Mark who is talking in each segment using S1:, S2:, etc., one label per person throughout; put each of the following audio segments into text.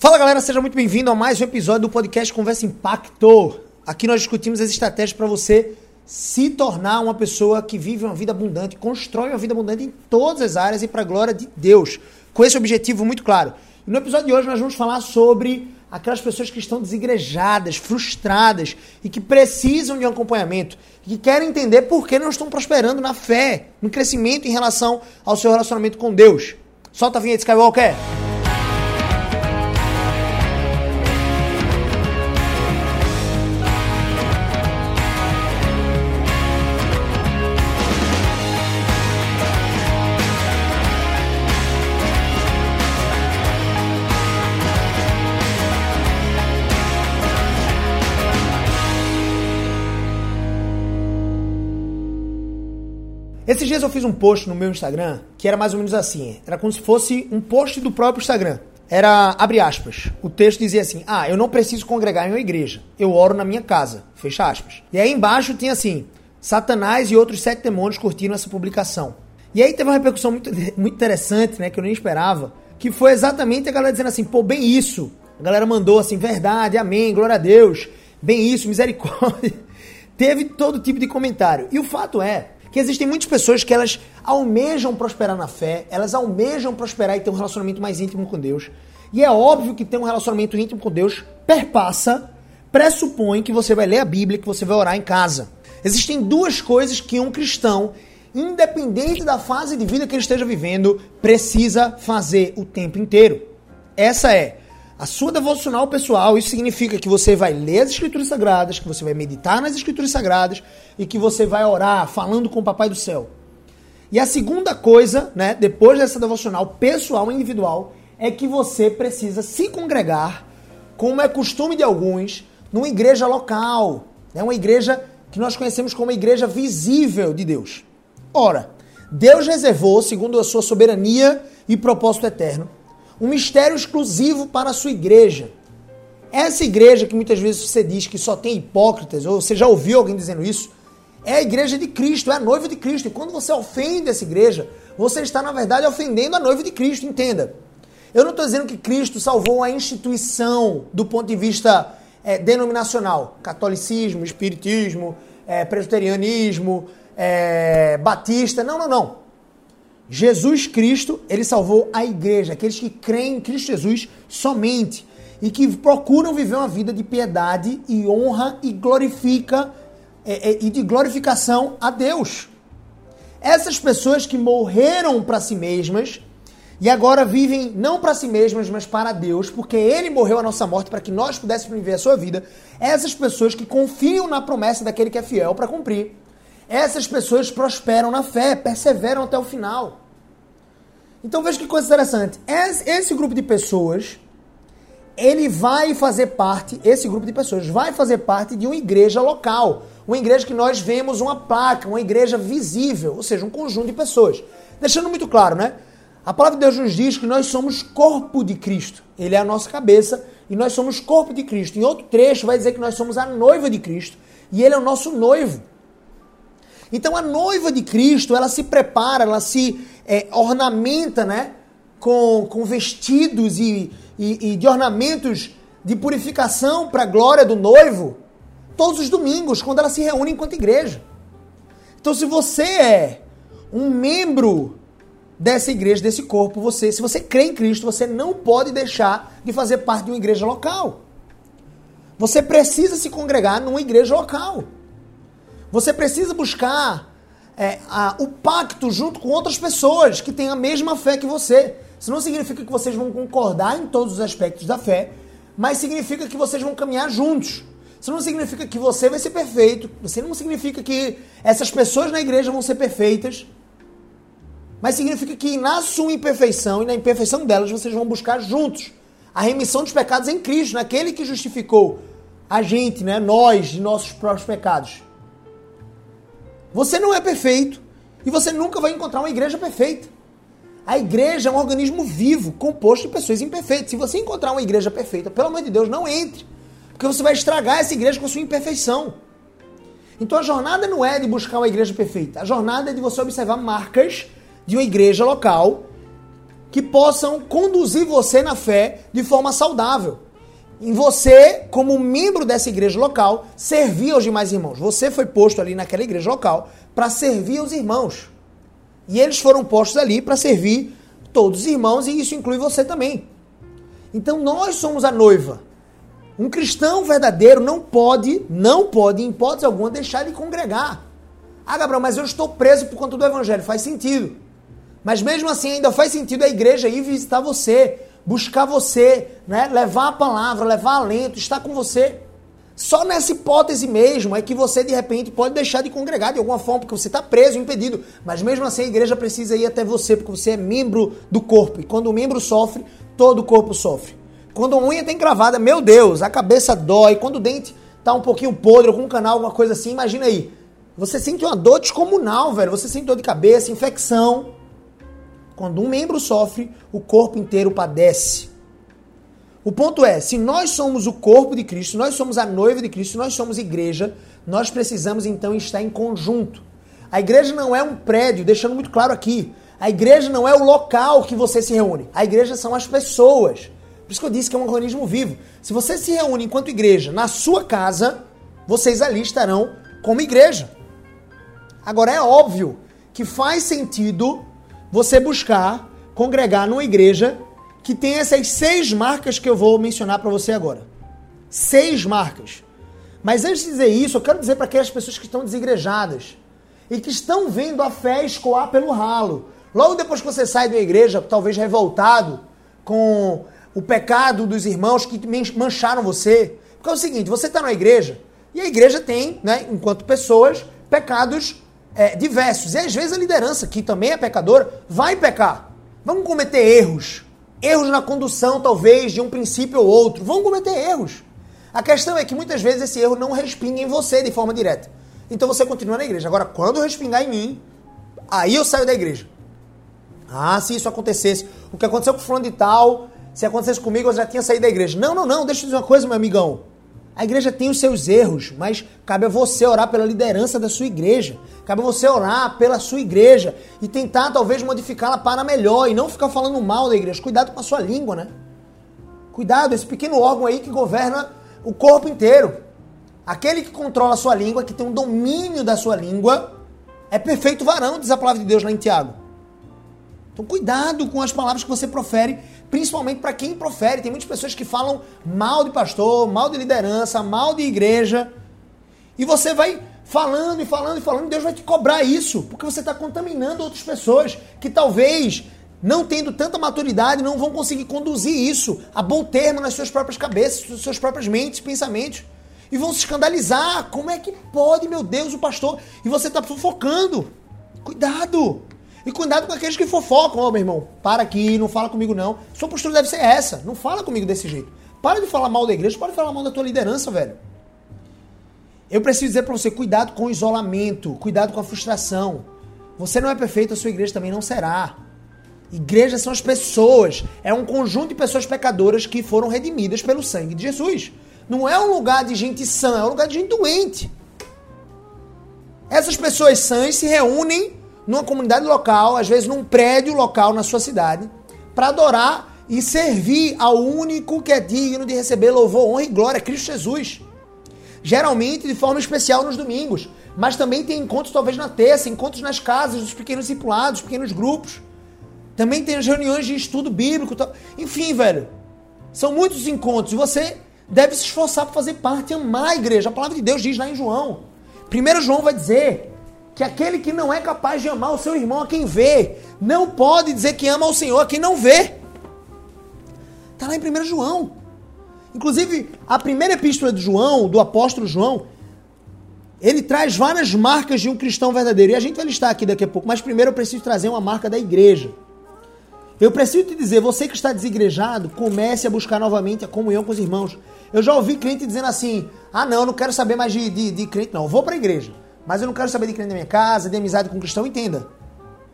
S1: Fala galera, seja muito bem-vindo a mais um episódio do podcast Conversa Impacto. Aqui nós discutimos as estratégias para você se tornar uma pessoa que vive uma vida abundante, constrói uma vida abundante em todas as áreas e para a glória de Deus, com esse objetivo muito claro. No episódio de hoje nós vamos falar sobre aquelas pessoas que estão desigrejadas, frustradas e que precisam de um acompanhamento, que querem entender por que não estão prosperando na fé, no crescimento em relação ao seu relacionamento com Deus. Solta a vinheta Skywalker! Esses dias eu fiz um post no meu Instagram que era mais ou menos assim. Era como se fosse um post do próprio Instagram. Era, abre aspas, o texto dizia assim: Ah, eu não preciso congregar em uma igreja, eu oro na minha casa, fecha aspas. E aí embaixo tinha assim: Satanás e outros sete demônios curtiram essa publicação. E aí teve uma repercussão muito, muito interessante, né, que eu nem esperava, que foi exatamente a galera dizendo assim: pô, bem isso. A galera mandou assim: verdade, amém, glória a Deus, bem isso, misericórdia. teve todo tipo de comentário. E o fato é que existem muitas pessoas que elas almejam prosperar na fé, elas almejam prosperar e ter um relacionamento mais íntimo com Deus. E é óbvio que ter um relacionamento íntimo com Deus perpassa, pressupõe que você vai ler a Bíblia, que você vai orar em casa. Existem duas coisas que um cristão, independente da fase de vida que ele esteja vivendo, precisa fazer o tempo inteiro. Essa é a sua devocional pessoal, isso significa que você vai ler as Escrituras Sagradas, que você vai meditar nas Escrituras Sagradas e que você vai orar falando com o Papai do Céu. E a segunda coisa, né, depois dessa devocional pessoal e individual, é que você precisa se congregar, como é costume de alguns, numa igreja local, né, uma igreja que nós conhecemos como a igreja visível de Deus. Ora, Deus reservou, segundo a sua soberania e propósito eterno, um mistério exclusivo para a sua igreja. Essa igreja que muitas vezes você diz que só tem hipócritas, ou você já ouviu alguém dizendo isso, é a igreja de Cristo, é a noiva de Cristo. E quando você ofende essa igreja, você está, na verdade, ofendendo a noiva de Cristo, entenda. Eu não estou dizendo que Cristo salvou a instituição do ponto de vista é, denominacional. Catolicismo, espiritismo, é, presbiterianismo, é, batista. Não, não, não. Jesus Cristo, ele salvou a igreja, aqueles que creem em Cristo Jesus somente e que procuram viver uma vida de piedade e honra e glorifica é, é, e de glorificação a Deus. Essas pessoas que morreram para si mesmas e agora vivem não para si mesmas, mas para Deus, porque Ele morreu a nossa morte para que nós pudéssemos viver a sua vida. Essas pessoas que confiam na promessa daquele que é fiel para cumprir. Essas pessoas prosperam na fé, perseveram até o final. Então veja que coisa interessante. Esse grupo de pessoas, ele vai fazer parte, esse grupo de pessoas vai fazer parte de uma igreja local. Uma igreja que nós vemos uma placa, uma igreja visível, ou seja, um conjunto de pessoas. Deixando muito claro, né? A palavra de Deus nos diz que nós somos corpo de Cristo. Ele é a nossa cabeça e nós somos corpo de Cristo. Em outro trecho vai dizer que nós somos a noiva de Cristo e ele é o nosso noivo. Então a noiva de Cristo, ela se prepara, ela se é, ornamenta, né? Com, com vestidos e, e, e de ornamentos de purificação para a glória do noivo todos os domingos, quando ela se reúne enquanto igreja. Então, se você é um membro dessa igreja, desse corpo, você, se você crê em Cristo, você não pode deixar de fazer parte de uma igreja local. Você precisa se congregar numa igreja local. Você precisa buscar é, a, o pacto junto com outras pessoas que têm a mesma fé que você. Isso não significa que vocês vão concordar em todos os aspectos da fé, mas significa que vocês vão caminhar juntos. Isso não significa que você vai ser perfeito, você não significa que essas pessoas na igreja vão ser perfeitas, mas significa que na sua imperfeição e na imperfeição delas vocês vão buscar juntos a remissão dos pecados em Cristo, naquele que justificou a gente, né, nós, de nossos próprios pecados. Você não é perfeito e você nunca vai encontrar uma igreja perfeita. A igreja é um organismo vivo, composto de pessoas imperfeitas. Se você encontrar uma igreja perfeita, pelo amor de Deus, não entre. Porque você vai estragar essa igreja com a sua imperfeição. Então a jornada não é de buscar uma igreja perfeita. A jornada é de você observar marcas de uma igreja local que possam conduzir você na fé de forma saudável. Em você, como membro dessa igreja local, servir aos demais irmãos. Você foi posto ali naquela igreja local para servir aos irmãos. E eles foram postos ali para servir todos os irmãos, e isso inclui você também. Então nós somos a noiva. Um cristão verdadeiro não pode, não pode, em hipótese alguma, deixar de congregar. Ah, Gabriel, mas eu estou preso por conta do evangelho. Faz sentido. Mas mesmo assim ainda faz sentido a igreja ir visitar você, buscar você, né? levar a palavra, levar alento, estar com você. Só nessa hipótese mesmo é que você de repente pode deixar de congregar de alguma forma, porque você está preso, impedido. Mas mesmo assim a igreja precisa ir até você, porque você é membro do corpo. E quando o membro sofre, todo o corpo sofre. Quando a unha tem cravada, meu Deus, a cabeça dói. Quando o dente tá um pouquinho podre, com um canal, alguma coisa assim, imagina aí. Você sente uma dor descomunal, velho. Você sente dor de cabeça, infecção. Quando um membro sofre, o corpo inteiro padece. O ponto é, se nós somos o corpo de Cristo, nós somos a noiva de Cristo, nós somos igreja, nós precisamos então estar em conjunto. A igreja não é um prédio, deixando muito claro aqui. A igreja não é o local que você se reúne. A igreja são as pessoas. Por isso que eu disse que é um organismo vivo. Se você se reúne enquanto igreja na sua casa, vocês ali estarão como igreja. Agora é óbvio que faz sentido você buscar congregar numa igreja que tem essas seis marcas que eu vou mencionar para você agora. Seis marcas. Mas antes de dizer isso, eu quero dizer para aquelas pessoas que estão desigrejadas e que estão vendo a fé escoar pelo ralo. Logo depois que você sai da igreja, talvez revoltado com o pecado dos irmãos que mancharam você. Porque é o seguinte, você está na igreja e a igreja tem, né, enquanto pessoas, pecados é, diversos. E às vezes a liderança, que também é pecadora, vai pecar. Vamos cometer erros. Erros na condução, talvez, de um princípio ou outro. Vão cometer erros. A questão é que muitas vezes esse erro não respinga em você de forma direta. Então você continua na igreja. Agora, quando respingar em mim, aí eu saio da igreja. Ah, se isso acontecesse, o que aconteceu com o fulano de tal, se acontecesse comigo, eu já tinha saído da igreja. Não, não, não, deixa eu dizer uma coisa, meu amigão. A igreja tem os seus erros, mas cabe a você orar pela liderança da sua igreja. Cabe a você orar pela sua igreja e tentar talvez modificá-la para melhor e não ficar falando mal da igreja. Cuidado com a sua língua, né? Cuidado, esse pequeno órgão aí que governa o corpo inteiro. Aquele que controla a sua língua, que tem um domínio da sua língua, é perfeito varão, diz a palavra de Deus lá em Tiago. Então cuidado com as palavras que você profere principalmente para quem profere. Tem muitas pessoas que falam mal de pastor, mal de liderança, mal de igreja. E você vai falando e falando e falando, Deus vai te cobrar isso, porque você está contaminando outras pessoas que talvez, não tendo tanta maturidade, não vão conseguir conduzir isso a bom termo nas suas próprias cabeças, nas suas próprias mentes, pensamentos. E vão se escandalizar. Como é que pode, meu Deus, o pastor? E você está fofocando. Cuidado! E cuidado com aqueles que fofocam, ó, oh, meu irmão, para aqui, não fala comigo não. Sua postura deve ser essa, não fala comigo desse jeito. Para de falar mal da igreja, para de falar mal da tua liderança, velho. Eu preciso dizer para você, cuidado com o isolamento, cuidado com a frustração. Você não é perfeito, a sua igreja também não será. Igrejas são as pessoas, é um conjunto de pessoas pecadoras que foram redimidas pelo sangue de Jesus. Não é um lugar de gente sã, é um lugar de gente doente. Essas pessoas sãs se reúnem numa comunidade local, às vezes num prédio local na sua cidade, para adorar e servir ao único que é digno de receber louvor, honra e glória, Cristo Jesus. Geralmente de forma especial nos domingos, mas também tem encontros talvez na terça, encontros nas casas dos pequenos discipulados, pequenos grupos. Também tem as reuniões de estudo bíblico, enfim, velho. São muitos encontros e você deve se esforçar para fazer parte, amar a igreja. A palavra de Deus diz lá em João. Primeiro João vai dizer que aquele que não é capaz de amar o seu irmão a quem vê, não pode dizer que ama o Senhor a quem não vê. Está lá em 1 João. Inclusive, a primeira epístola de João, do apóstolo João, ele traz várias marcas de um cristão verdadeiro. E a gente vai listar aqui daqui a pouco, mas primeiro eu preciso trazer uma marca da igreja. Eu preciso te dizer, você que está desigrejado, comece a buscar novamente a comunhão com os irmãos. Eu já ouvi crente dizendo assim: ah, não, não quero saber mais de, de, de crente, não, vou para a igreja. Mas eu não quero saber de crente na minha casa, de amizade com um cristão. Entenda.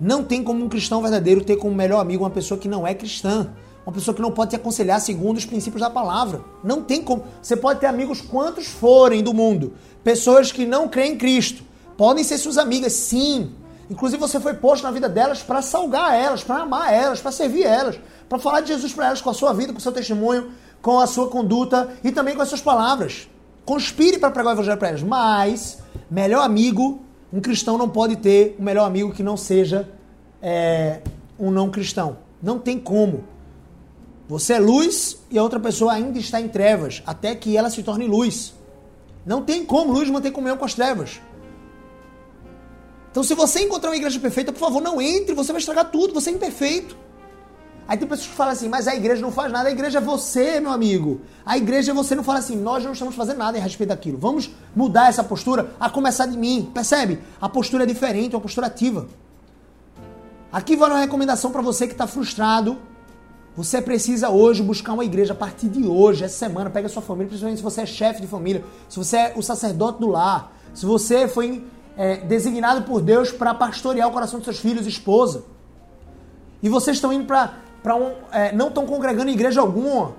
S1: Não tem como um cristão verdadeiro ter como melhor amigo uma pessoa que não é cristã. Uma pessoa que não pode te aconselhar segundo os princípios da palavra. Não tem como. Você pode ter amigos quantos forem do mundo. Pessoas que não creem em Cristo. Podem ser suas amigas, sim. Inclusive você foi posto na vida delas para salgar elas, para amar elas, para servir elas, para falar de Jesus para elas com a sua vida, com o seu testemunho, com a sua conduta e também com as suas palavras. Conspire para pregar o evangelho para elas. Mas, melhor amigo, um cristão não pode ter um melhor amigo que não seja é, um não cristão. Não tem como. Você é luz e a outra pessoa ainda está em trevas, até que ela se torne luz. Não tem como luz manter comunhão com as trevas. Então, se você encontrar uma igreja perfeita, por favor, não entre, você vai estragar tudo, você é imperfeito. Aí tem pessoas que falam assim, mas a igreja não faz nada, a igreja é você, meu amigo. A igreja é você, não fala assim, nós não estamos fazendo nada em respeito daquilo. Vamos mudar essa postura, a começar de mim. Percebe? A postura é diferente, é uma postura ativa. Aqui vai uma recomendação para você que está frustrado. Você precisa hoje buscar uma igreja a partir de hoje, essa semana. Pega a sua família, principalmente se você é chefe de família, se você é o sacerdote do lar, se você foi é, designado por Deus para pastorear o coração dos seus filhos esposa. E vocês estão indo para um. É, não estão congregando em igreja alguma.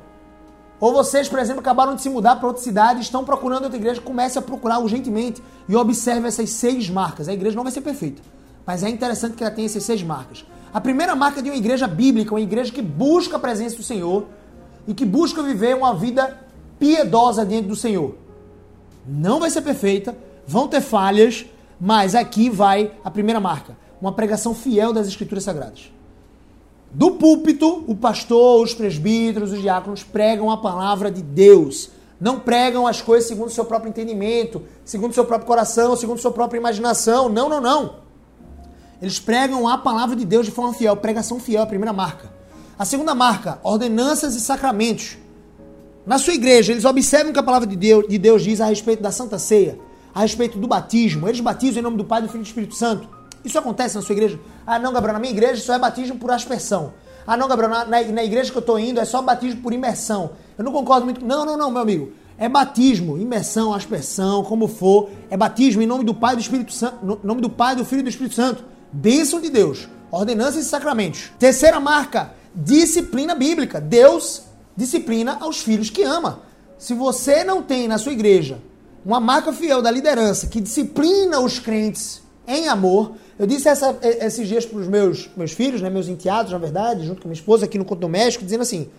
S1: Ou vocês, por exemplo, acabaram de se mudar para outra cidade, estão procurando outra igreja, comece a procurar urgentemente e observe essas seis marcas. A igreja não vai ser perfeita, mas é interessante que ela tenha essas seis marcas. A primeira marca de uma igreja bíblica, uma igreja que busca a presença do Senhor e que busca viver uma vida piedosa diante do Senhor. Não vai ser perfeita, vão ter falhas, mas aqui vai a primeira marca: uma pregação fiel das Escrituras Sagradas. Do púlpito, o pastor, os presbíteros, os diáconos pregam a palavra de Deus. Não pregam as coisas segundo o seu próprio entendimento, segundo o seu próprio coração, segundo a sua própria imaginação. Não, não, não. Eles pregam a palavra de Deus de forma fiel. Pregação fiel é a primeira marca. A segunda marca, ordenanças e sacramentos. Na sua igreja, eles observam o que a palavra de Deus, de Deus diz a respeito da Santa Ceia a respeito do batismo. Eles batizam em nome do Pai, do Filho e do Espírito Santo. Isso acontece na sua igreja? Ah, não, Gabriel, na minha igreja só é batismo por aspersão. Ah, não, Gabriel, na, na, igreja que eu estou indo é só batismo por imersão. Eu não concordo muito. Não, não, não, meu amigo. É batismo, imersão, aspersão, como for. É batismo em nome do Pai do Espírito Santo, nome do Pai, do Filho e do Espírito Santo. Bênção de Deus. Ordenanças e sacramentos. Terceira marca, disciplina bíblica. Deus disciplina aos filhos que ama. Se você não tem na sua igreja uma marca fiel da liderança que disciplina os crentes em amor. Eu disse essa, esses dias para os meus, meus filhos, né, meus enteados, na verdade, junto com minha esposa aqui no culto doméstico, dizendo assim: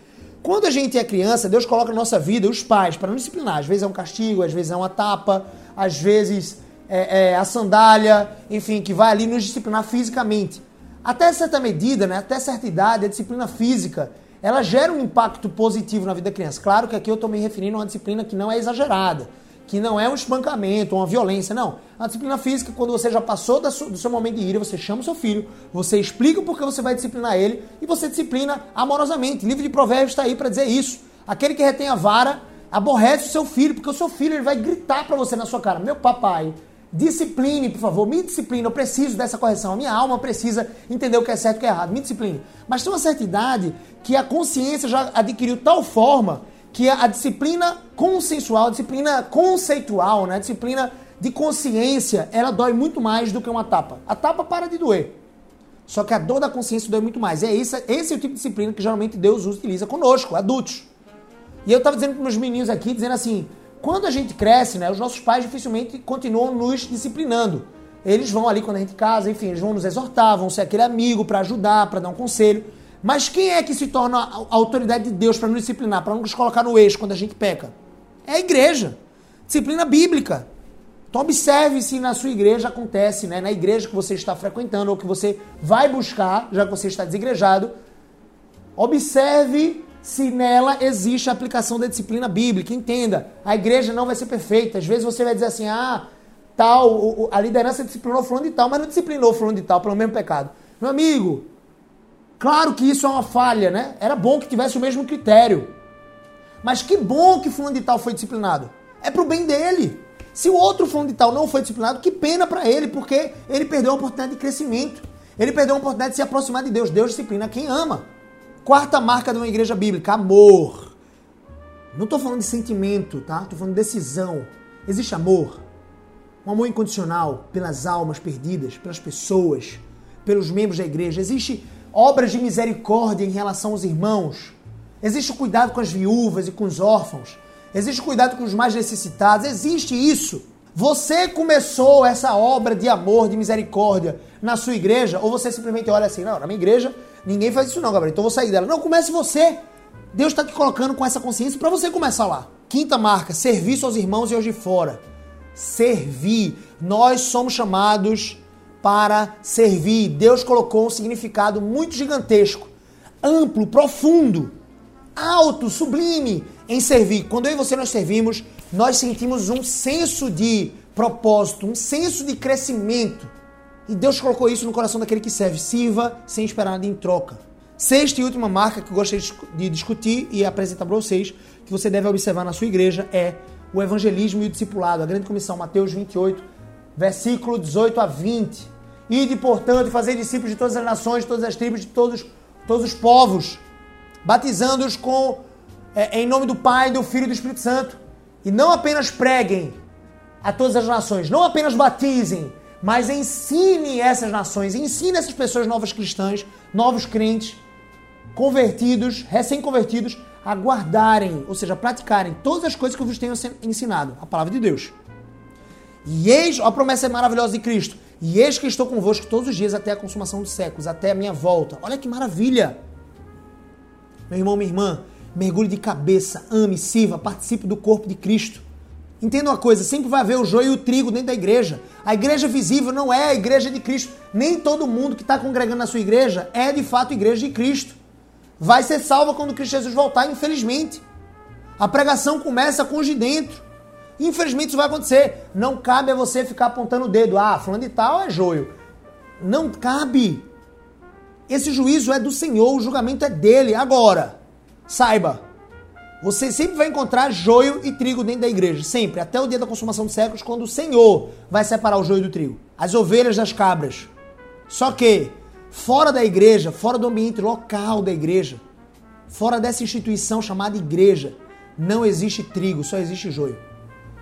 S1: quando a gente é criança, Deus coloca na nossa vida os pais para nos disciplinar. Às vezes é um castigo, às vezes é uma tapa, às vezes é, é a sandália, enfim, que vai ali nos disciplinar fisicamente. Até certa medida, né, até certa idade, a disciplina física ela gera um impacto positivo na vida da criança. Claro que aqui eu estou me referindo a uma disciplina que não é exagerada que não é um espancamento, uma violência, não. A disciplina física, quando você já passou do seu momento de ira, você chama o seu filho, você explica o porquê você vai disciplinar ele e você disciplina amorosamente. O livro de Provérbios está aí para dizer isso. Aquele que retém a vara aborrece o seu filho, porque o seu filho ele vai gritar para você na sua cara: Meu papai, discipline, por favor, me discipline, eu preciso dessa correção. A minha alma precisa entender o que é certo e o que é errado, me discipline. Mas tem uma certa idade que a consciência já adquiriu tal forma que a disciplina consensual, a disciplina conceitual, né? a disciplina de consciência, ela dói muito mais do que uma tapa. A tapa para de doer. Só que a dor da consciência dói muito mais. É esse, esse é o tipo de disciplina que geralmente Deus utiliza conosco, adultos. E eu estava dizendo para meus meninos aqui, dizendo assim, quando a gente cresce, né, os nossos pais dificilmente continuam nos disciplinando. Eles vão ali quando a gente casa, enfim, eles vão nos exortar, vão ser aquele amigo para ajudar, para dar um conselho. Mas quem é que se torna a autoridade de Deus para nos disciplinar, para nos colocar no eixo quando a gente peca? É a igreja. Disciplina bíblica. Então observe se na sua igreja acontece, né? na igreja que você está frequentando ou que você vai buscar, já que você está desigrejado, observe se nela existe a aplicação da disciplina bíblica. Entenda, a igreja não vai ser perfeita. Às vezes você vai dizer assim, ah, tal, a liderança disciplinou fulano de tal, mas não disciplinou fulano de tal pelo mesmo pecado. Meu amigo, Claro que isso é uma falha, né? Era bom que tivesse o mesmo critério. Mas que bom que fulano de tal foi disciplinado. É pro bem dele. Se o outro fulano de tal não foi disciplinado, que pena para ele, porque ele perdeu a oportunidade de crescimento. Ele perdeu a oportunidade de se aproximar de Deus. Deus disciplina quem ama. Quarta marca de uma igreja bíblica, amor. Não estou falando de sentimento, tá? Estou falando de decisão. Existe amor. Um amor incondicional pelas almas perdidas, pelas pessoas, pelos membros da igreja. Existe obras de misericórdia em relação aos irmãos. Existe o cuidado com as viúvas e com os órfãos. Existe o cuidado com os mais necessitados. Existe isso. Você começou essa obra de amor, de misericórdia na sua igreja? Ou você simplesmente olha assim, não, na minha igreja ninguém faz isso não, Gabriel, então vou sair dela. Não, comece você. Deus está te colocando com essa consciência para você começar lá. Quinta marca, serviço aos irmãos e aos de fora. Servir. Nós somos chamados para servir. Deus colocou um significado muito gigantesco, amplo, profundo, alto, sublime em servir. Quando eu e você nós servimos, nós sentimos um senso de propósito, um senso de crescimento. E Deus colocou isso no coração daquele que serve. Sirva sem esperar nada em troca. Sexta e última marca que eu gostaria de discutir e apresentar para vocês, que você deve observar na sua igreja, é o evangelismo e o discipulado. A grande comissão, Mateus 28, versículo 18 a 20. Ide, portanto, fazer discípulos de todas as nações, de todas as tribos, de todos, todos os povos, batizando-os com é, em nome do Pai, do Filho e do Espírito Santo. E não apenas preguem a todas as nações, não apenas batizem, mas ensine essas nações, ensine essas pessoas novas cristãs, novos crentes, convertidos, recém-convertidos, a guardarem, ou seja, praticarem todas as coisas que eu vos tenho ensinado, a palavra de Deus. E eis, a promessa maravilhosa de Cristo. E eis que estou convosco todos os dias até a consumação dos séculos, até a minha volta. Olha que maravilha! Meu irmão, minha irmã, mergulhe de cabeça, ame, sirva, participe do corpo de Cristo. Entenda uma coisa, sempre vai haver o joio e o trigo dentro da igreja. A igreja visível não é a igreja de Cristo. Nem todo mundo que está congregando na sua igreja é de fato igreja de Cristo vai ser salva quando Cristo Jesus voltar, infelizmente. A pregação começa com os de dentro. Infelizmente isso vai acontecer. Não cabe a você ficar apontando o dedo. Ah, falando de tal é joio. Não cabe. Esse juízo é do Senhor, o julgamento é dele. Agora, saiba, você sempre vai encontrar joio e trigo dentro da igreja. Sempre. Até o dia da consumação dos séculos, quando o Senhor vai separar o joio do trigo. As ovelhas das cabras. Só que fora da igreja, fora do ambiente local da igreja, fora dessa instituição chamada igreja, não existe trigo, só existe joio.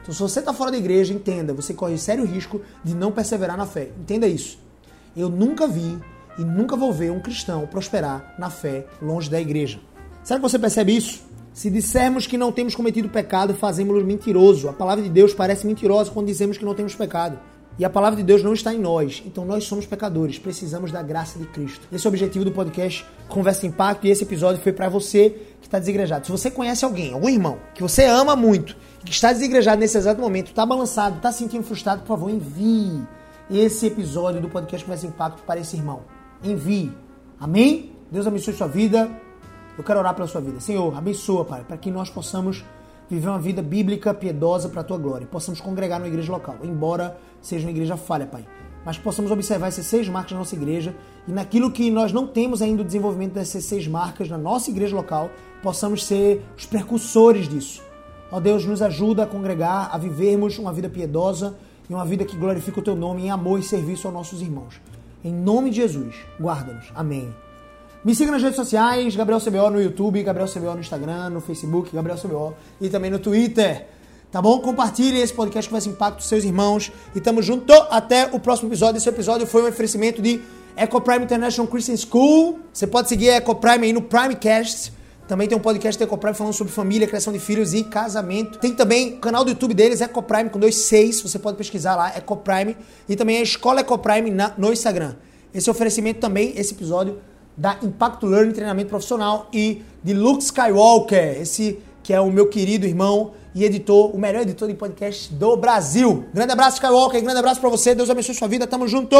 S1: Então, se você está fora da igreja, entenda, você corre sério risco de não perseverar na fé. Entenda isso. Eu nunca vi e nunca vou ver um cristão prosperar na fé longe da igreja. Será que você percebe isso? Se dissermos que não temos cometido pecado, fazemos-lo mentiroso. A palavra de Deus parece mentirosa quando dizemos que não temos pecado. E a palavra de Deus não está em nós. Então nós somos pecadores, precisamos da graça de Cristo. Esse é o objetivo do podcast Conversa Impacto e esse episódio foi para você que está desigrejado. Se você conhece alguém, algum irmão, que você ama muito, que está desigrejado nesse exato momento, está balançado, está se sentindo frustrado, por favor, envie esse episódio do podcast Conversa Impacto para esse irmão. Envie. Amém? Deus abençoe sua vida. Eu quero orar pela sua vida. Senhor, abençoa, Pai, para que nós possamos viver uma vida bíblica, piedosa para a tua glória. Possamos congregar numa igreja local, embora seja uma igreja falha, Pai. Mas possamos observar essas seis marcas na nossa igreja e naquilo que nós não temos ainda o desenvolvimento dessas seis marcas na nossa igreja local, possamos ser os precursores disso. Ó Deus, nos ajuda a congregar, a vivermos uma vida piedosa e uma vida que glorifica o teu nome em amor e serviço aos nossos irmãos. Em nome de Jesus, guarda-nos. Amém. Me siga nas redes sociais, Gabriel CBO no YouTube, Gabriel CBO no Instagram, no Facebook, Gabriel CBO e também no Twitter. Tá bom? Compartilhe esse podcast que vai ser impacto dos seus irmãos. E tamo junto até o próximo episódio. Esse episódio foi um oferecimento de EcoPrime International Christian School. Você pode seguir a EcoPrime aí no Primecast. Também tem um podcast da EcoPrime falando sobre família, criação de filhos e casamento. Tem também o canal do YouTube deles, EcoPrime, com dois seis. Você pode pesquisar lá, EcoPrime. E também a Escola EcoPrime na, no Instagram. Esse oferecimento também, esse episódio da Impacto Learning Treinamento Profissional e de Luke Skywalker, esse que é o meu querido irmão e editor, o melhor editor de podcast do Brasil. Grande abraço, Skywalker, grande abraço para você, Deus abençoe sua vida, tamo junto!